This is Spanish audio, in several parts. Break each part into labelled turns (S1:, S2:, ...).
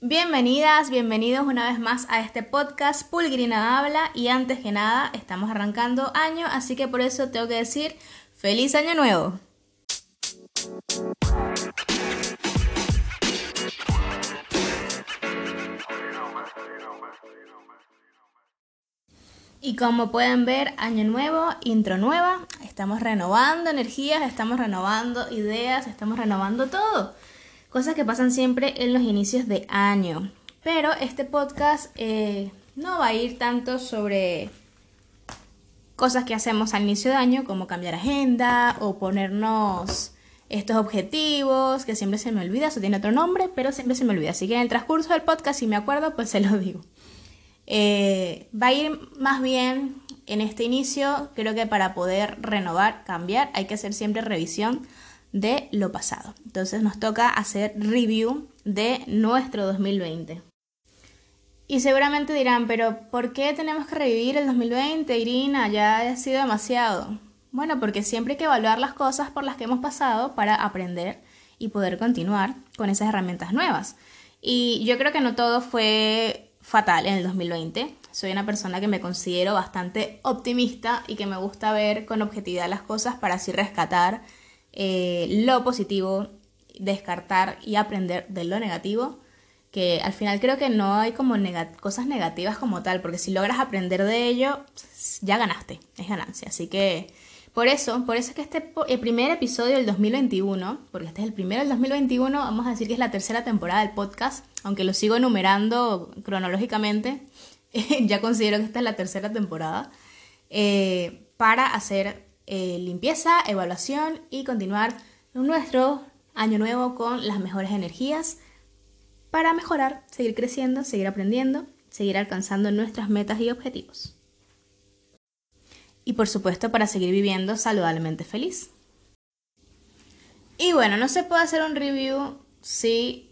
S1: Bienvenidas, bienvenidos una vez más a este podcast Pulgrina Habla y antes que nada estamos arrancando año, así que por eso tengo que decir feliz año nuevo. Y como pueden ver, año nuevo, intro nueva, estamos renovando energías, estamos renovando ideas, estamos renovando todo. Cosas que pasan siempre en los inicios de año. Pero este podcast eh, no va a ir tanto sobre cosas que hacemos al inicio de año, como cambiar agenda o ponernos estos objetivos, que siempre se me olvida, eso tiene otro nombre, pero siempre se me olvida. Así que en el transcurso del podcast, si me acuerdo, pues se lo digo. Eh, va a ir más bien en este inicio, creo que para poder renovar, cambiar, hay que hacer siempre revisión de lo pasado. Entonces nos toca hacer review de nuestro 2020. Y seguramente dirán, pero ¿por qué tenemos que revivir el 2020, Irina? Ya ha sido demasiado. Bueno, porque siempre hay que evaluar las cosas por las que hemos pasado para aprender y poder continuar con esas herramientas nuevas. Y yo creo que no todo fue fatal en el 2020. Soy una persona que me considero bastante optimista y que me gusta ver con objetividad las cosas para así rescatar eh, lo positivo, descartar y aprender de lo negativo. Que al final creo que no hay como cosas negativas como tal, porque si logras aprender de ello, ya ganaste, es ganancia. Así que por eso, por eso es que este el primer episodio del 2021, porque este es el primero del 2021, vamos a decir que es la tercera temporada del podcast, aunque lo sigo enumerando cronológicamente, ya considero que esta es la tercera temporada, eh, para hacer eh, limpieza, evaluación y continuar nuestro año nuevo con las mejores energías para mejorar, seguir creciendo, seguir aprendiendo, seguir alcanzando nuestras metas y objetivos y por supuesto para seguir viviendo saludablemente feliz. Y bueno, no se puede hacer un review si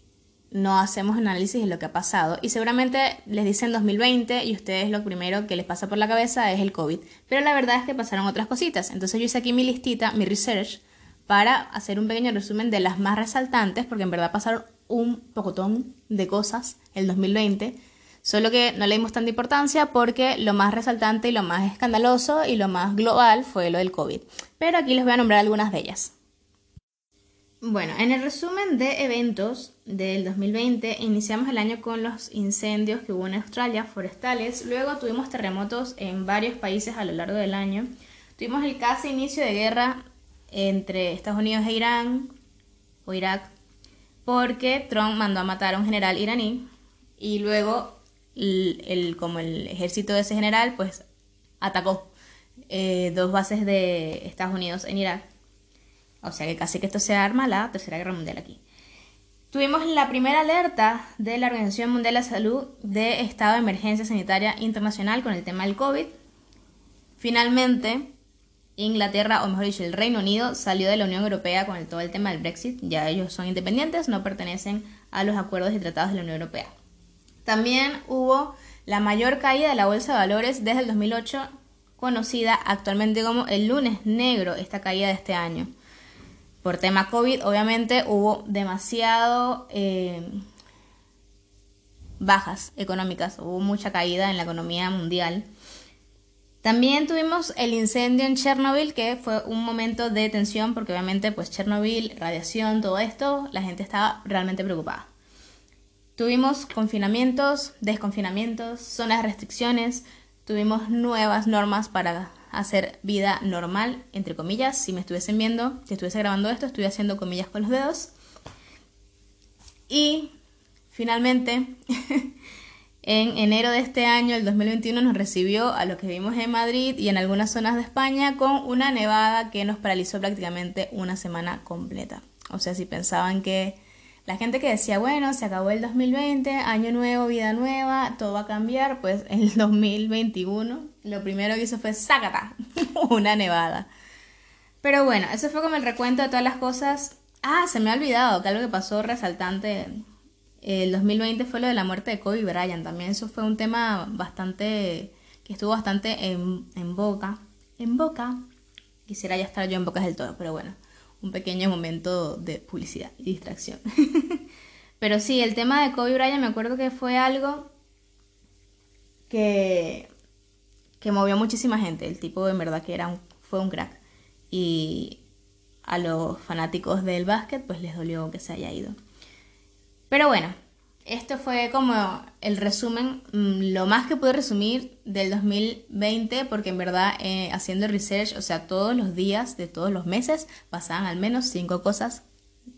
S1: no hacemos análisis de lo que ha pasado. Y seguramente les dicen 2020 y ustedes lo primero que les pasa por la cabeza es el COVID. Pero la verdad es que pasaron otras cositas. Entonces yo hice aquí mi listita, mi research, para hacer un pequeño resumen de las más resaltantes, porque en verdad pasaron un pocotón de cosas el 2020 Solo que no le dimos tanta importancia porque lo más resaltante y lo más escandaloso y lo más global fue lo del COVID. Pero aquí les voy a nombrar algunas de ellas. Bueno, en el resumen de eventos del 2020 iniciamos el año con los incendios que hubo en Australia, forestales, luego tuvimos terremotos en varios países a lo largo del año, tuvimos el casi inicio de guerra entre Estados Unidos e Irán o Irak porque Trump mandó a matar a un general iraní. Y luego el, como el ejército de ese general, pues atacó eh, dos bases de Estados Unidos en Irak. O sea que casi que esto se arma la Tercera Guerra Mundial aquí. Tuvimos la primera alerta de la Organización Mundial de la Salud de estado de emergencia sanitaria internacional con el tema del COVID. Finalmente, Inglaterra, o mejor dicho, el Reino Unido salió de la Unión Europea con el, todo el tema del Brexit. Ya ellos son independientes, no pertenecen a los acuerdos y tratados de la Unión Europea. También hubo la mayor caída de la bolsa de valores desde el 2008, conocida actualmente como el lunes negro, esta caída de este año. Por tema COVID, obviamente hubo demasiado eh, bajas económicas, hubo mucha caída en la economía mundial. También tuvimos el incendio en Chernobyl, que fue un momento de tensión, porque obviamente pues Chernobyl, radiación, todo esto, la gente estaba realmente preocupada. Tuvimos confinamientos, desconfinamientos, zonas de restricciones, tuvimos nuevas normas para hacer vida normal, entre comillas. Si me estuviesen viendo, si estuviese grabando esto, estoy haciendo comillas con los dedos. Y finalmente, en enero de este año, el 2021, nos recibió a lo que vimos en Madrid y en algunas zonas de España con una nevada que nos paralizó prácticamente una semana completa. O sea, si pensaban que la gente que decía, bueno, se acabó el 2020, año nuevo, vida nueva, todo va a cambiar, pues el 2021 lo primero que hizo fue sácata, una nevada. Pero bueno, eso fue como el recuento de todas las cosas. Ah, se me ha olvidado que algo que pasó resaltante el 2020 fue lo de la muerte de Kobe Bryant. También eso fue un tema bastante, que estuvo bastante en, en boca. En boca. Quisiera ya estar yo en bocas del todo, pero bueno un pequeño momento de publicidad y distracción. Pero sí, el tema de Kobe Bryant me acuerdo que fue algo que, que movió muchísima gente. El tipo en verdad que era un, fue un crack. Y a los fanáticos del básquet pues les dolió que se haya ido. Pero bueno, esto fue como el resumen, mm, lo más que pude resumir del 2020, porque en verdad eh, haciendo research, o sea, todos los días de todos los meses pasaban al menos cinco cosas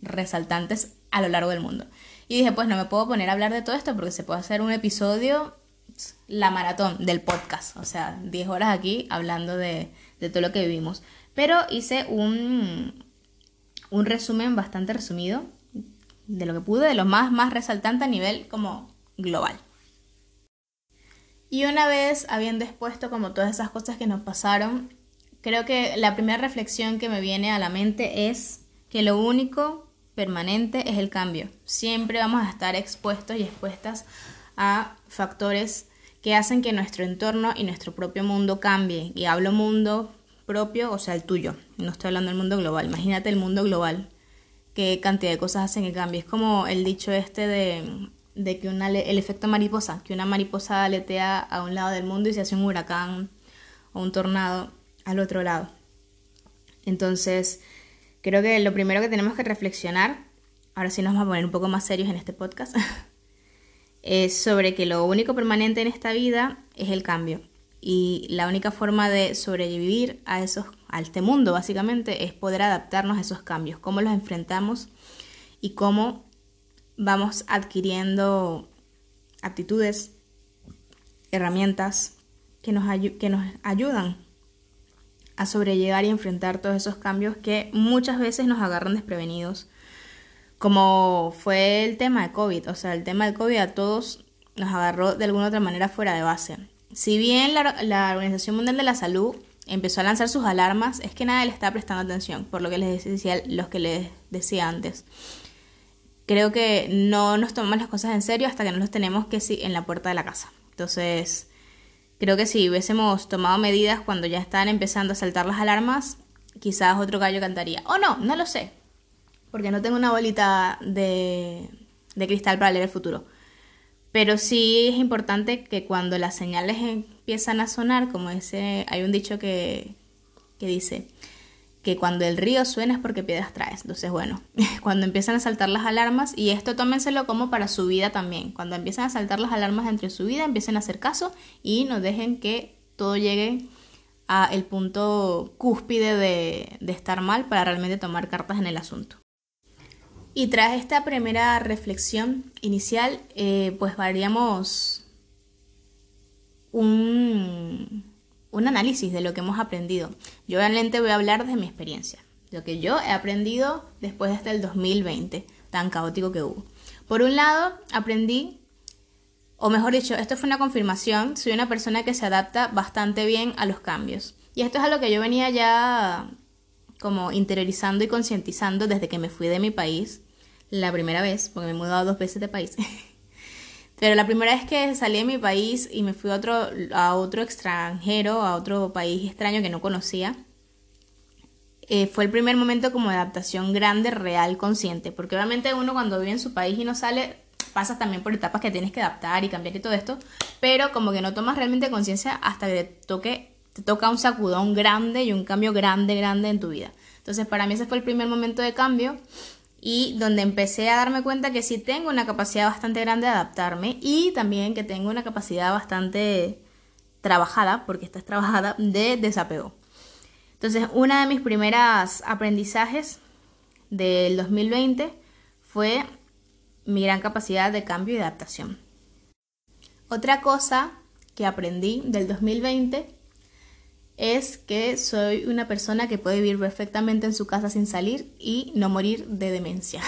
S1: resaltantes a lo largo del mundo. Y dije, pues no me puedo poner a hablar de todo esto porque se puede hacer un episodio, la maratón del podcast, o sea, 10 horas aquí hablando de, de todo lo que vivimos. Pero hice un, un resumen bastante resumido de lo que pude, de lo más, más resaltante a nivel como global. Y una vez habiendo expuesto como todas esas cosas que nos pasaron, creo que la primera reflexión que me viene a la mente es que lo único permanente es el cambio. Siempre vamos a estar expuestos y expuestas a factores que hacen que nuestro entorno y nuestro propio mundo cambie. Y hablo mundo propio, o sea, el tuyo. No estoy hablando del mundo global. Imagínate el mundo global qué cantidad de cosas hacen que cambie. Es como el dicho este de, de que una, el efecto mariposa, que una mariposa aletea a un lado del mundo y se hace un huracán o un tornado al otro lado. Entonces, creo que lo primero que tenemos que reflexionar, ahora sí nos vamos a poner un poco más serios en este podcast, es sobre que lo único permanente en esta vida es el cambio. Y la única forma de sobrevivir a esos a este mundo, básicamente, es poder adaptarnos a esos cambios, cómo los enfrentamos y cómo vamos adquiriendo actitudes, herramientas que nos, que nos ayudan a sobrellevar y enfrentar todos esos cambios que muchas veces nos agarran desprevenidos, como fue el tema de COVID, o sea, el tema de COVID a todos nos agarró de alguna otra manera fuera de base. Si bien la, la Organización Mundial de la Salud empezó a lanzar sus alarmas, es que nadie le está prestando atención, por lo que les decía, los que les decía antes. Creo que no nos tomamos las cosas en serio hasta que no los tenemos que sí, en la puerta de la casa. Entonces, creo que si hubiésemos tomado medidas cuando ya están empezando a saltar las alarmas, quizás otro gallo cantaría. O no, no lo sé, porque no tengo una bolita de, de cristal para leer el futuro. Pero sí es importante que cuando las señales empiezan a sonar, como ese, hay un dicho que, que dice que cuando el río suena es porque piedras traes. Entonces, bueno, cuando empiezan a saltar las alarmas, y esto tómenselo como para su vida también, cuando empiezan a saltar las alarmas entre su vida, empiecen a hacer caso y no dejen que todo llegue a el punto cúspide de, de estar mal para realmente tomar cartas en el asunto. Y tras esta primera reflexión inicial, eh, pues haríamos un, un análisis de lo que hemos aprendido. Yo realmente voy a hablar de mi experiencia, lo que yo he aprendido después de este el 2020, tan caótico que hubo. Por un lado, aprendí, o mejor dicho, esto fue una confirmación, soy una persona que se adapta bastante bien a los cambios. Y esto es a lo que yo venía ya como interiorizando y concientizando desde que me fui de mi país la primera vez, porque me he mudado dos veces de país. Pero la primera vez que salí de mi país y me fui a otro, a otro extranjero, a otro país extraño que no conocía, eh, fue el primer momento como de adaptación grande, real, consciente. Porque obviamente uno cuando vive en su país y no sale, pasa también por etapas que tienes que adaptar y cambiar y todo esto. Pero como que no tomas realmente conciencia hasta que te toque, te toca un sacudón grande y un cambio grande, grande en tu vida. Entonces para mí ese fue el primer momento de cambio y donde empecé a darme cuenta que sí tengo una capacidad bastante grande de adaptarme y también que tengo una capacidad bastante trabajada, porque esta es trabajada, de desapego. Entonces, una de mis primeras aprendizajes del 2020 fue mi gran capacidad de cambio y adaptación. Otra cosa que aprendí del 2020 es que soy una persona que puede vivir perfectamente en su casa sin salir y no morir de demencia.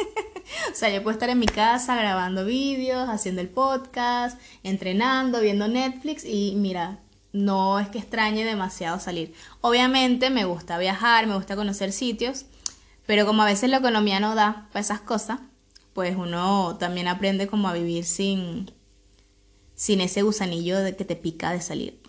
S1: o sea, yo puedo estar en mi casa grabando vídeos, haciendo el podcast, entrenando, viendo Netflix y mira, no es que extrañe demasiado salir. Obviamente me gusta viajar, me gusta conocer sitios, pero como a veces la economía no da para esas cosas, pues uno también aprende como a vivir sin, sin ese gusanillo de que te pica de salir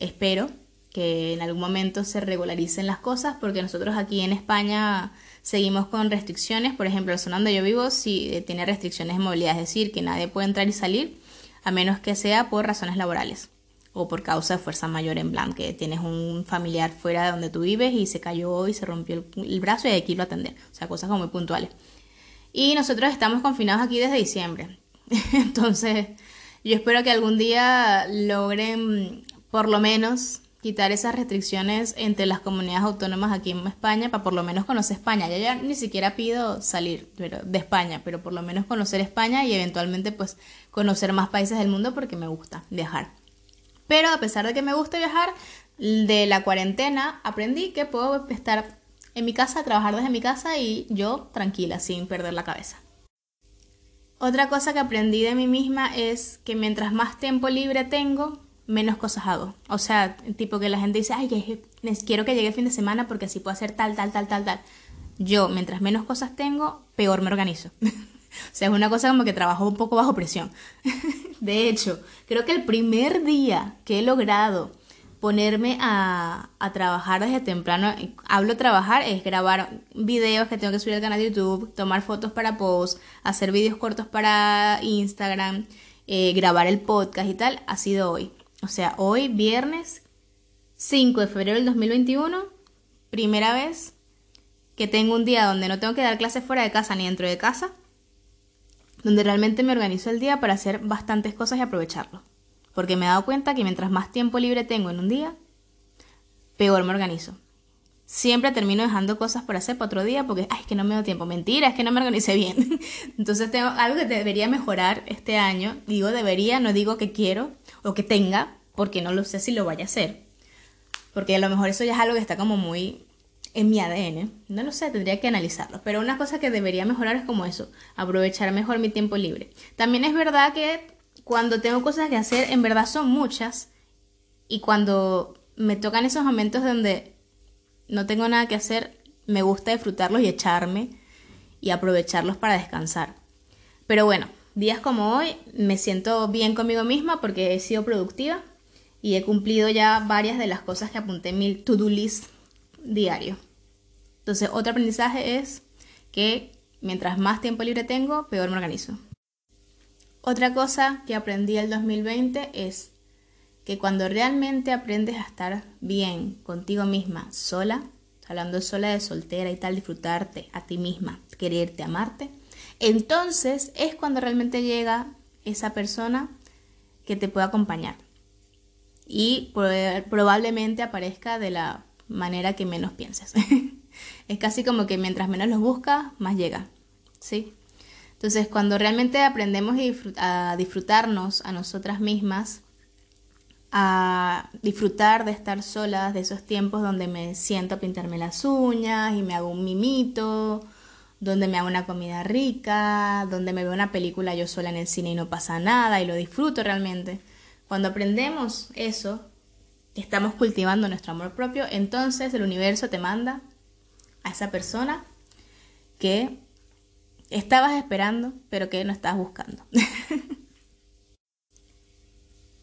S1: espero que en algún momento se regularicen las cosas, porque nosotros aquí en España seguimos con restricciones. Por ejemplo, la zona donde yo vivo sí eh, tiene restricciones de movilidad, es decir, que nadie puede entrar y salir a menos que sea por razones laborales o por causa de fuerza mayor en plan, que tienes un familiar fuera de donde tú vives y se cayó y se rompió el, brazo y hay que irlo a atender. O sea, cosas como muy puntuales. Y nosotros estamos confinados aquí desde diciembre. Entonces, yo espero que algún día logren por lo menos quitar esas restricciones entre las comunidades autónomas aquí en España para por lo menos conocer España. Ya ya ni siquiera pido salir de España, pero por lo menos conocer España y eventualmente pues conocer más países del mundo porque me gusta viajar. Pero a pesar de que me gusta viajar, de la cuarentena aprendí que puedo estar en mi casa, trabajar desde mi casa y yo tranquila, sin perder la cabeza. Otra cosa que aprendí de mí misma es que mientras más tiempo libre tengo, menos cosas hago. O sea, tipo que la gente dice, ay, quiero que llegue el fin de semana porque así puedo hacer tal, tal, tal, tal, tal. Yo, mientras menos cosas tengo, peor me organizo. o sea, es una cosa como que trabajo un poco bajo presión. de hecho, creo que el primer día que he logrado ponerme a, trabajar desde temprano. Hablo trabajar, es grabar videos que tengo que subir al canal de YouTube, tomar fotos para post, hacer videos cortos para Instagram, eh, grabar el podcast y tal, ha sido hoy. O sea, hoy, viernes 5 de febrero del 2021, primera vez que tengo un día donde no tengo que dar clases fuera de casa ni dentro de casa, donde realmente me organizo el día para hacer bastantes cosas y aprovecharlo porque me he dado cuenta que mientras más tiempo libre tengo en un día, peor me organizo. Siempre termino dejando cosas por hacer para otro día porque, ay, es que no me da tiempo. Mentira, es que no me organicé bien. Entonces tengo algo que debería mejorar este año. Digo debería, no digo que quiero o que tenga, porque no lo sé si lo vaya a hacer. Porque a lo mejor eso ya es algo que está como muy en mi ADN. No lo sé, tendría que analizarlo. Pero una cosa que debería mejorar es como eso, aprovechar mejor mi tiempo libre. También es verdad que cuando tengo cosas que hacer, en verdad son muchas. Y cuando me tocan esos momentos donde no tengo nada que hacer, me gusta disfrutarlos y echarme y aprovecharlos para descansar. Pero bueno, días como hoy me siento bien conmigo misma porque he sido productiva y he cumplido ya varias de las cosas que apunté en mi to-do list diario. Entonces, otro aprendizaje es que mientras más tiempo libre tengo, peor me organizo. Otra cosa que aprendí el 2020 es que cuando realmente aprendes a estar bien contigo misma, sola, hablando sola de soltera y tal, disfrutarte a ti misma, quererte, amarte, entonces es cuando realmente llega esa persona que te puede acompañar. Y probablemente aparezca de la manera que menos pienses. es casi como que mientras menos los buscas, más llega. ¿Sí? Entonces, cuando realmente aprendemos a disfrutarnos a nosotras mismas, a disfrutar de estar solas, de esos tiempos donde me siento a pintarme las uñas y me hago un mimito, donde me hago una comida rica, donde me veo una película yo sola en el cine y no pasa nada y lo disfruto realmente. Cuando aprendemos eso, estamos cultivando nuestro amor propio, entonces el universo te manda a esa persona que estabas esperando, pero que no estabas buscando.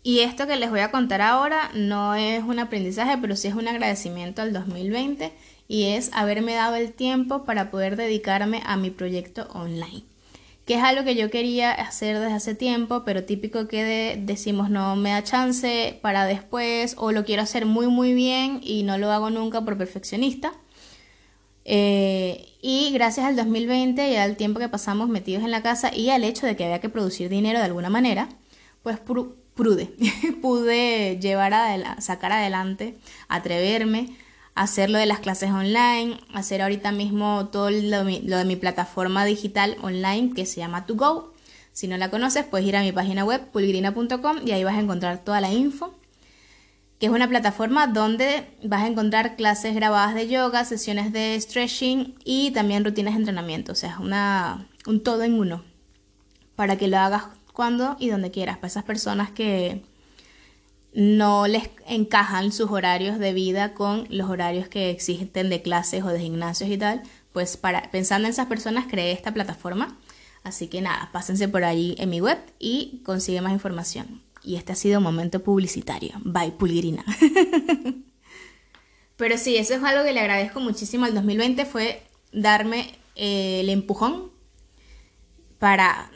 S1: y esto que les voy a contar ahora no es un aprendizaje, pero sí es un agradecimiento al 2020 y es haberme dado el tiempo para poder dedicarme a mi proyecto online que es algo que yo quería hacer desde hace tiempo, pero típico que decimos no me da chance para después o lo quiero hacer muy muy bien y no lo hago nunca por perfeccionista. Eh, y gracias al 2020 y al tiempo que pasamos metidos en la casa y al hecho de que había que producir dinero de alguna manera, pues prude, pude llevar a sacar adelante, atreverme, hacer lo de las clases online, hacer ahorita mismo todo lo, de mi plataforma digital online que se llama To Go. Si no la conoces, puedes ir a mi página web pulgrina.com y ahí vas a encontrar toda la info que es una plataforma donde vas a encontrar clases grabadas de yoga, sesiones de stretching y también rutinas de entrenamiento. O sea, es un todo en uno para que lo hagas cuando y donde quieras. Para esas personas que no les encajan sus horarios de vida con los horarios que existen de clases o de gimnasios y tal, pues para, pensando en esas personas creé esta plataforma. Así que nada, pásense por allí en mi web y consigue más información. Y este ha sido un momento publicitario. Bye, Pulgrina. Pero sí, eso es algo que le agradezco muchísimo al 2020, fue darme eh, el empujón para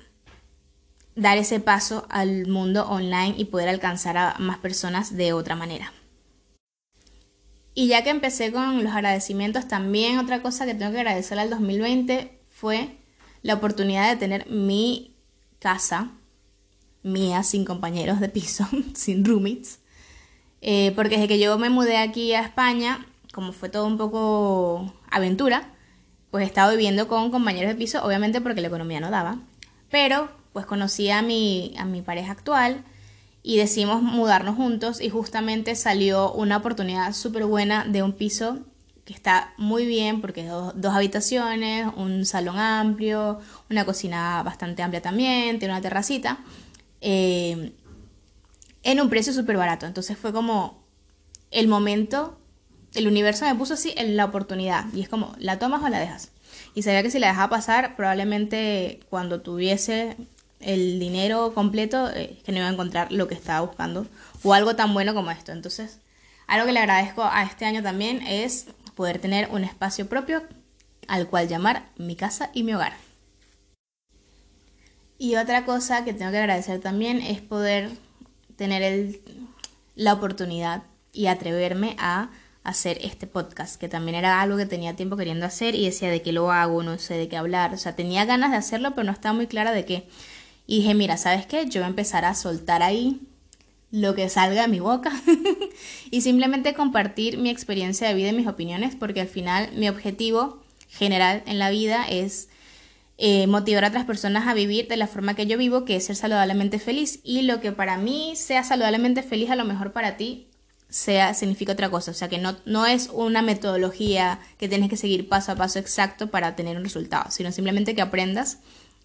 S1: dar ese paso al mundo online y poder alcanzar a más personas de otra manera. Y ya que empecé con los agradecimientos, también otra cosa que tengo que agradecer al 2020 fue la oportunidad de tener mi casa mía sin compañeros de piso, sin roommates. Eh, porque desde que yo me mudé aquí a España, como fue todo un poco aventura, pues he estado viviendo con compañeros de piso, obviamente porque la economía no daba. Pero pues conocí a mi, a mi pareja actual y decidimos mudarnos juntos y justamente salió una oportunidad súper buena de un piso que está muy bien porque es dos, habitaciones, un salón amplio, una cocina bastante amplia también, tiene una terracita, eh, en un precio súper barato. Entonces fue como el momento, el universo me puso así en la oportunidad y es como, ¿la tomas o la dejas? Y sabía que si la dejaba pasar, probablemente cuando tuviese el dinero completo, eh, que no iba a encontrar lo que estaba buscando o algo tan bueno como esto. Entonces, algo que le agradezco a este año también es poder tener un espacio propio al cual llamar mi casa y mi hogar. Y otra cosa que tengo que agradecer también es poder tener el, la oportunidad y atreverme a hacer este podcast, que también era algo que tenía tiempo queriendo hacer y decía de qué lo hago, no sé de qué hablar, o sea, tenía ganas de hacerlo, pero no estaba muy clara de qué. Y dije, mira, ¿sabes qué? Yo voy a empezar a soltar ahí lo que salga de mi boca y simplemente compartir mi experiencia de vida y mis opiniones, porque al final mi objetivo general en la vida es eh, motivar a otras personas a vivir de la forma que yo vivo, que es ser saludablemente feliz. Y lo que para mí sea saludablemente feliz, a lo mejor para ti sea, significa otra cosa. O sea que no, no es una metodología que tienes que seguir paso a paso exacto para tener un resultado, sino simplemente que aprendas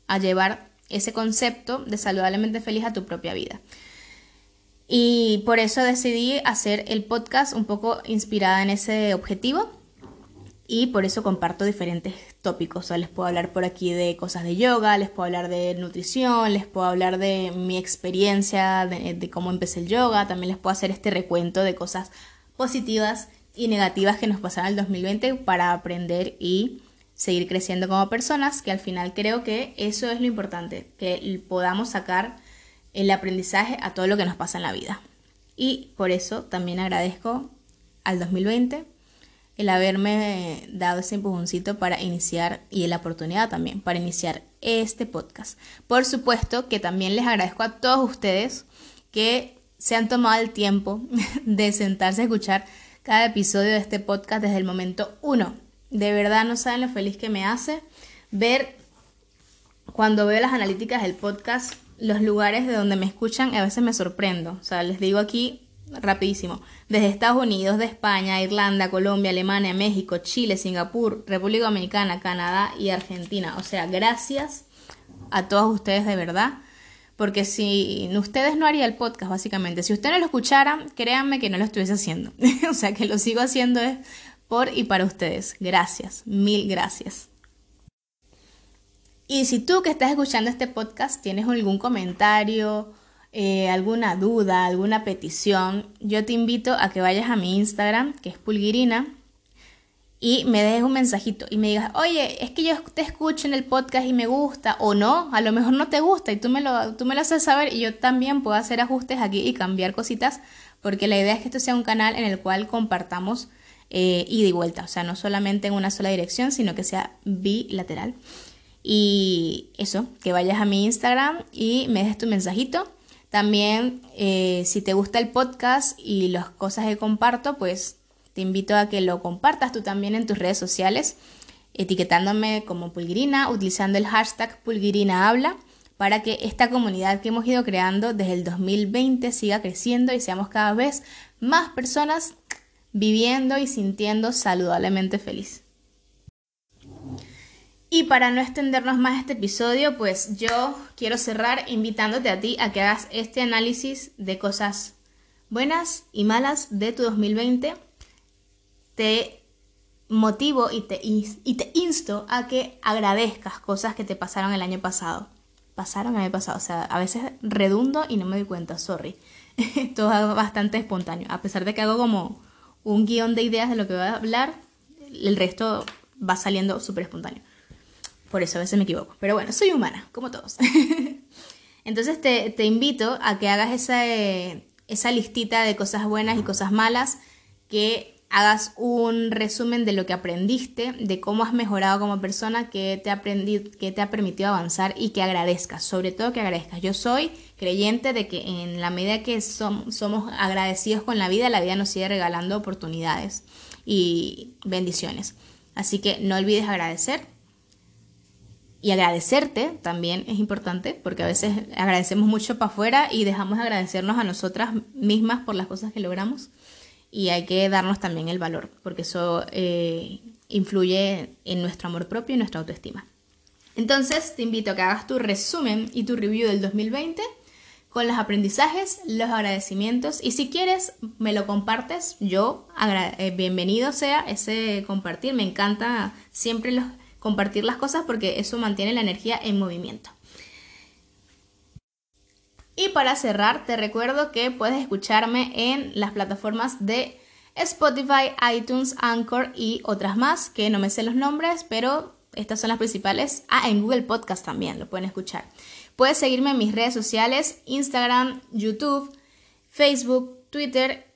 S1: a llevar ese concepto de saludablemente feliz a tu propia vida. Y por eso decidí hacer el podcast un poco inspirada en ese objetivo y por eso comparto diferentes tópicos. O les puedo hablar por aquí de cosas de yoga, les puedo hablar de nutrición, les puedo hablar de mi experiencia, de, de cómo empecé el yoga, también les puedo hacer este recuento de cosas positivas y negativas que nos pasaron el 2020 para aprender y seguir creciendo como personas, que al final creo que eso es lo importante, que podamos sacar el aprendizaje a todo lo que nos pasa en la vida. Y por eso también agradezco al 2020 el haberme dado ese empujoncito para iniciar y la oportunidad también para iniciar este podcast. Por supuesto que también les agradezco a todos ustedes que se han tomado el tiempo de sentarse a escuchar cada episodio de este podcast desde el momento uno de verdad no saben lo feliz que me hace ver cuando veo las analíticas del podcast, los lugares de donde me escuchan, a veces me sorprendo. O sea, les digo aquí rapidísimo. Desde Estados Unidos, de España, Irlanda, Colombia, Alemania, México, Chile, Singapur, República Dominicana, Canadá y Argentina. O sea, gracias a todos ustedes de verdad. Porque si ustedes no haría el podcast, básicamente. Si ustedes no lo escucharan, créanme que no lo estuviese haciendo. o sea, que lo sigo haciendo es por y para ustedes. Gracias, mil gracias. Y si tú que estás escuchando este podcast tienes algún comentario, eh, alguna duda, alguna petición, yo te invito a que vayas a mi Instagram, que es pulguirina, y me dejes un mensajito y me digas, oye, es que yo te escucho en el podcast y me gusta, o no, a lo mejor no te gusta y tú me lo, tú me lo haces saber y yo también puedo hacer ajustes aquí y cambiar cositas, porque la idea es que esto sea un canal en el cual compartamos eh, ida y vuelta, o sea, no solamente en una sola dirección, sino que sea bilateral. Y eso, que vayas a mi Instagram y me dejes tu mensajito. También, eh, si te gusta el podcast y las cosas que comparto, pues te invito a que lo compartas tú también en tus redes sociales, etiquetándome como Pulgirina, utilizando el hashtag Pulgirina Habla, para que esta comunidad que hemos ido creando desde el 2020 siga creciendo y seamos cada vez más personas viviendo y sintiendo saludablemente feliz. Y para no extendernos más este episodio, pues yo quiero cerrar invitándote a ti a que hagas este análisis de cosas buenas y malas de tu 2020. Te motivo y te, insto a que agradezcas cosas que te pasaron el año pasado. Pasaron el año pasado, o sea, a veces redundo y no me doy cuenta, sorry. Todo bastante espontáneo, a pesar de que hago como un guion de ideas de lo que voy a hablar, el resto va saliendo súper espontáneo. Por eso a veces me equivoco. Pero bueno, soy humana, como todos. Entonces te, invito a que hagas esa, esa listita de cosas buenas y cosas malas, que hagas un resumen de lo que aprendiste, de cómo has mejorado como persona, que te, ha que te ha permitido avanzar y que agradezcas, sobre todo que agradezcas. Yo soy creyente de que en la medida que somos agradecidos con la vida, la vida nos sigue regalando oportunidades y bendiciones. Así que no olvides agradecer. Y agradecerte también es importante, porque a veces agradecemos mucho para afuera y dejamos de agradecernos a nosotras mismas por las cosas que logramos y hay que darnos también el valor, porque eso eh, influye en nuestro amor propio y nuestra autoestima. Entonces te invito a que hagas tu resumen y tu review del 2020 con los aprendizajes, los agradecimientos y si quieres me lo compartes, yo eh, bienvenido sea ese compartir, me encanta siempre compartir las cosas porque eso mantiene la energía en movimiento. Y para cerrar, te recuerdo que puedes escucharme en las plataformas de Spotify, iTunes, Anchor y otras más, que no me sé los nombres, pero estas son las principales. Ah, en Google Podcast también lo pueden escuchar. Puedes seguirme en mis redes sociales, Instagram, YouTube, Facebook, Twitter,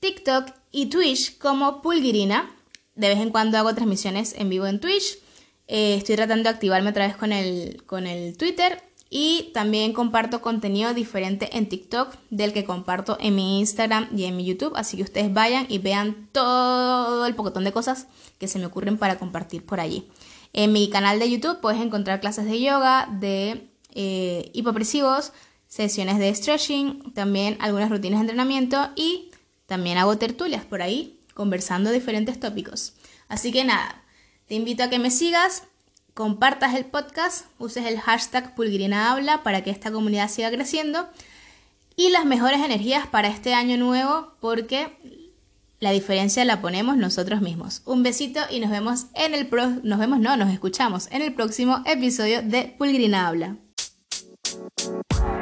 S1: TikTok y Twitch como Pulgirina. De vez en cuando hago transmisiones en vivo en Twitch. Eh, estoy tratando de activarme otra vez con el, con el Twitter y también comparto contenido diferente en TikTok del que comparto en mi Instagram y en mi YouTube. Así que ustedes vayan y vean todo el pocotón de cosas que se me ocurren para compartir por allí. En mi canal de YouTube puedes encontrar clases de yoga, de eh, hipopresivos, sesiones de stretching, también algunas rutinas de entrenamiento y también hago tertulias por ahí conversando diferentes tópicos. Así que nada, te invito a que me sigas compartas el podcast, uses el hashtag Pulgrina para que esta comunidad siga creciendo y las mejores energías para este año nuevo porque la diferencia la ponemos nosotros mismos. Un besito y nos vemos en el nos vemos no, nos escuchamos en el próximo episodio de Pulgrina Habla. Bye.